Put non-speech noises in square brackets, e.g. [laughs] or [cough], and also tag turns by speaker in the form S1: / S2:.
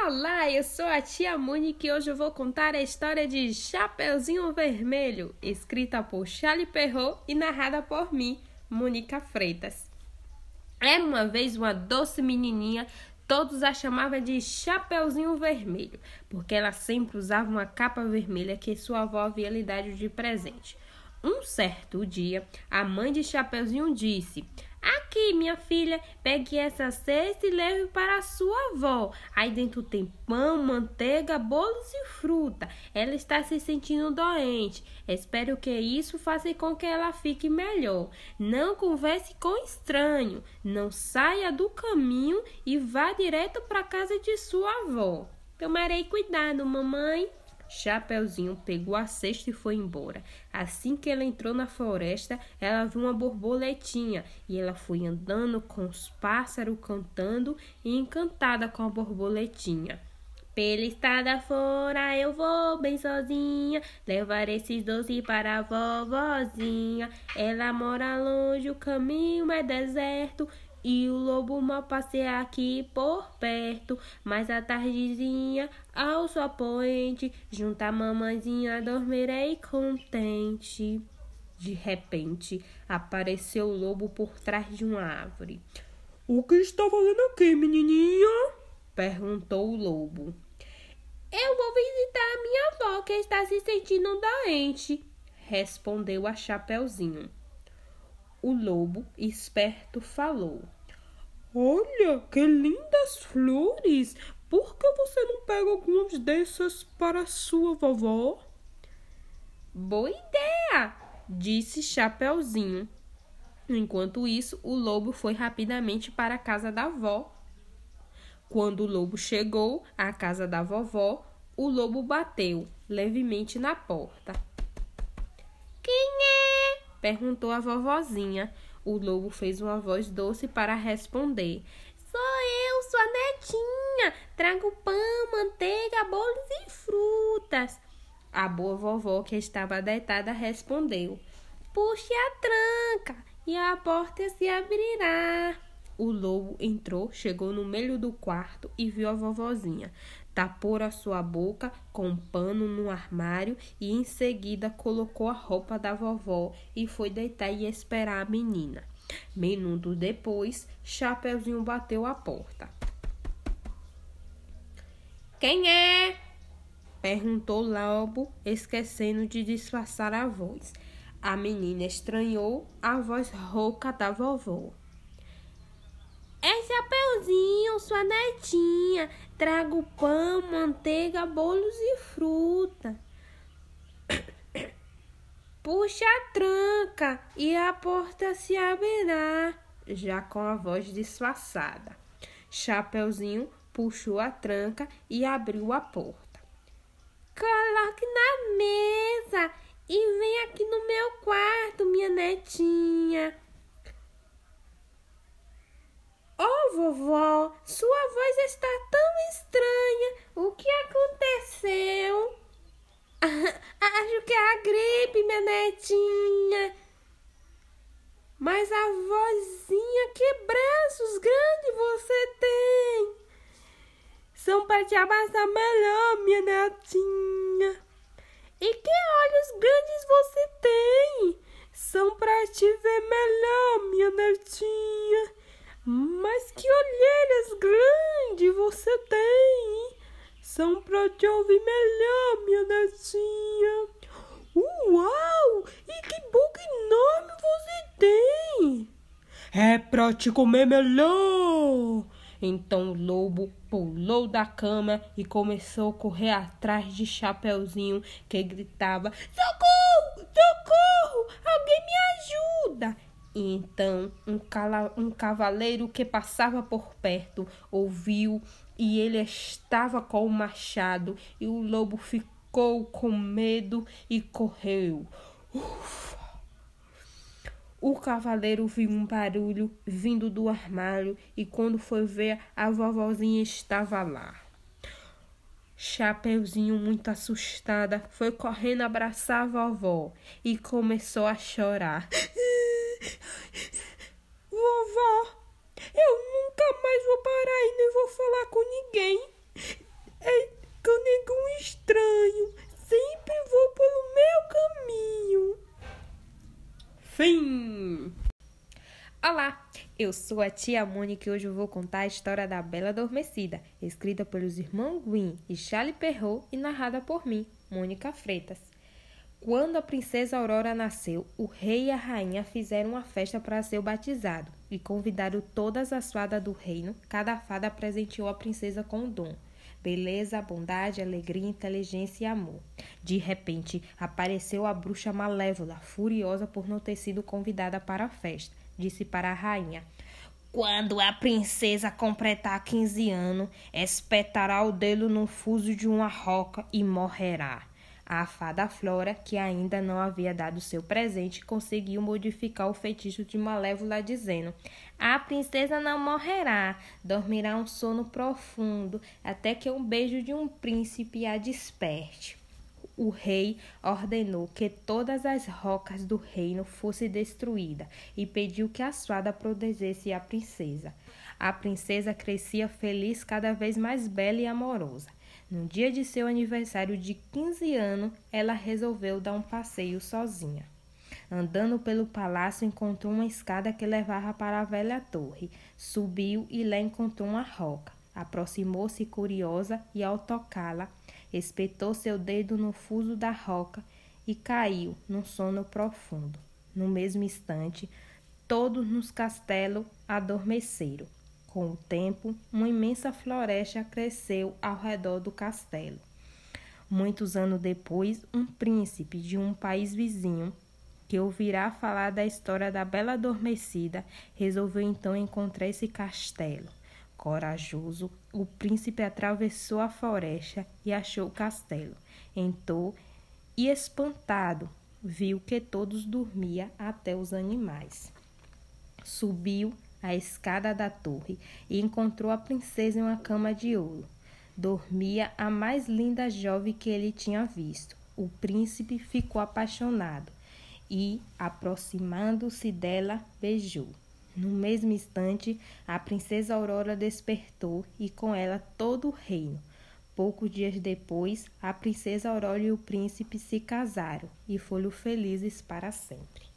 S1: Olá, eu sou a tia Mônica e hoje eu vou contar a história de Chapeuzinho Vermelho, escrita por Charlie Perrault e narrada por mim, Mônica Freitas. Era uma vez uma doce menininha, todos a chamavam de Chapeuzinho Vermelho, porque ela sempre usava uma capa vermelha que sua avó havia lhe dado de presente. Um certo dia, a mãe de Chapeuzinho disse: Aqui, minha filha, pegue essa cesta e leve para a sua avó. Aí dentro tem pão, manteiga, bolos e fruta. Ela está se sentindo doente. Espero que isso faça com que ela fique melhor. Não converse com estranho. Não saia do caminho e vá direto para a casa de sua avó. Tomarei cuidado, mamãe. Chapeuzinho pegou a cesta e foi embora. Assim que ela entrou na floresta, ela viu uma borboletinha e ela foi andando com os pássaros cantando e encantada com a borboletinha. Pela estrada fora eu vou bem sozinha, levar esses doces para a vovozinha. Ela mora longe, o caminho é deserto, e o lobo mal passeia aqui por perto, mas a tardezinha, ao sol poente, junto a mamãezinha, dormirei contente. De repente, apareceu o lobo por trás de uma árvore.
S2: O que está fazendo aqui, menininha?
S1: Perguntou o lobo. Eu vou visitar a minha avó que está se sentindo doente, respondeu a Chapeuzinho. O lobo, esperto, falou:
S2: Olha, que lindas flores! Por que você não pega algumas dessas para sua vovó?
S1: Boa ideia! disse Chapeuzinho. Enquanto isso, o lobo foi rapidamente para a casa da avó. Quando o lobo chegou à casa da vovó, o lobo bateu levemente na porta. Quem é? perguntou a vovozinha. O lobo fez uma voz doce para responder: Sou eu, sua netinha. Trago pão, manteiga, bolos e frutas. A boa vovó, que estava deitada, respondeu: Puxe a tranca e a porta se abrirá. O lobo entrou, chegou no meio do quarto e viu a vovozinha. Tapou a sua boca com um pano no armário e em seguida colocou a roupa da vovó e foi deitar e esperar a menina. Minuto depois, Chapeuzinho bateu a porta. Quem é? perguntou Lobo, esquecendo de disfarçar a voz. A menina estranhou a voz rouca da vovó. Chapeuzinho, sua netinha. Trago pão, manteiga, bolos e fruta. [coughs] Puxa a tranca e a porta se abrirá. Já com a voz disfarçada. Chapeuzinho puxou a tranca e abriu a porta. Coloque na mesa e vem aqui no meu quarto, minha netinha. Oh, vovó, voz está tão estranha. O que aconteceu? [laughs] Acho que é a gripe, minha netinha. Mas a vozinha, que braços grandes você tem! São para te abraçar melhor, minha netinha. E que olhos grandes você tem! São para te ver melhor, minha netinha. Mas que olheiras grandes você tem! São para te ouvir melhor, minha netinha. Uau! E que boca enorme você tem!
S2: É para te comer melhor!
S1: Então o lobo pulou da cama e começou a correr atrás de Chapeuzinho, que gritava: Socorro! Socorro! Alguém me ajuda! E então um, cala, um cavaleiro que passava por perto ouviu e ele estava com o machado e o lobo ficou com medo e correu. Ufa! O cavaleiro viu um barulho vindo do armário e quando foi ver, a vovozinha estava lá. Chapeuzinho, muito assustada, foi correndo abraçar a vovó e começou a chorar.
S2: vou falar com ninguém. É com nenhum estranho. Sempre vou pelo meu caminho. Fim.
S1: Olá, eu sou a tia Mônica e hoje eu vou contar a história da Bela Adormecida, escrita pelos irmãos Gwyn e Charlie Perrault e narrada por mim, Mônica Freitas. Quando a princesa Aurora nasceu, o rei e a rainha fizeram uma festa para ser batizado e convidaram todas as fadas do reino. Cada fada presenteou a princesa com um dom beleza, bondade, alegria, inteligência e amor. De repente, apareceu a bruxa malévola, furiosa por não ter sido convidada para a festa. Disse para a rainha: quando a princesa completar 15 anos, espetará o dedo no fuso de uma roca e morrerá. A fada Flora, que ainda não havia dado seu presente, conseguiu modificar o feitiço de Malévola, dizendo: A princesa não morrerá, dormirá um sono profundo, até que um beijo de um príncipe a desperte. O rei ordenou que todas as rocas do reino fossem destruídas e pediu que a fada protegesse a princesa. A princesa crescia feliz, cada vez mais bela e amorosa. No dia de seu aniversário de 15 anos, ela resolveu dar um passeio sozinha. Andando pelo palácio, encontrou uma escada que levava para a velha torre. Subiu e lá encontrou uma roca. Aproximou-se curiosa e, ao tocá-la, espetou seu dedo no fuso da roca e caiu num sono profundo. No mesmo instante, todos nos castelos adormeceram. Com o tempo, uma imensa floresta cresceu ao redor do castelo. Muitos anos depois, um príncipe de um país vizinho, que ouvirá falar da história da Bela Adormecida, resolveu então encontrar esse castelo. Corajoso, o príncipe atravessou a floresta e achou o castelo. Entrou e, espantado, viu que todos dormiam, até os animais. Subiu a escada da torre e encontrou a princesa em uma cama de ouro. Dormia a mais linda jovem que ele tinha visto. O príncipe ficou apaixonado e, aproximando-se dela, beijou. No mesmo instante, a princesa Aurora despertou e com ela todo o reino. Poucos dias depois, a princesa Aurora e o príncipe se casaram e foram felizes para sempre.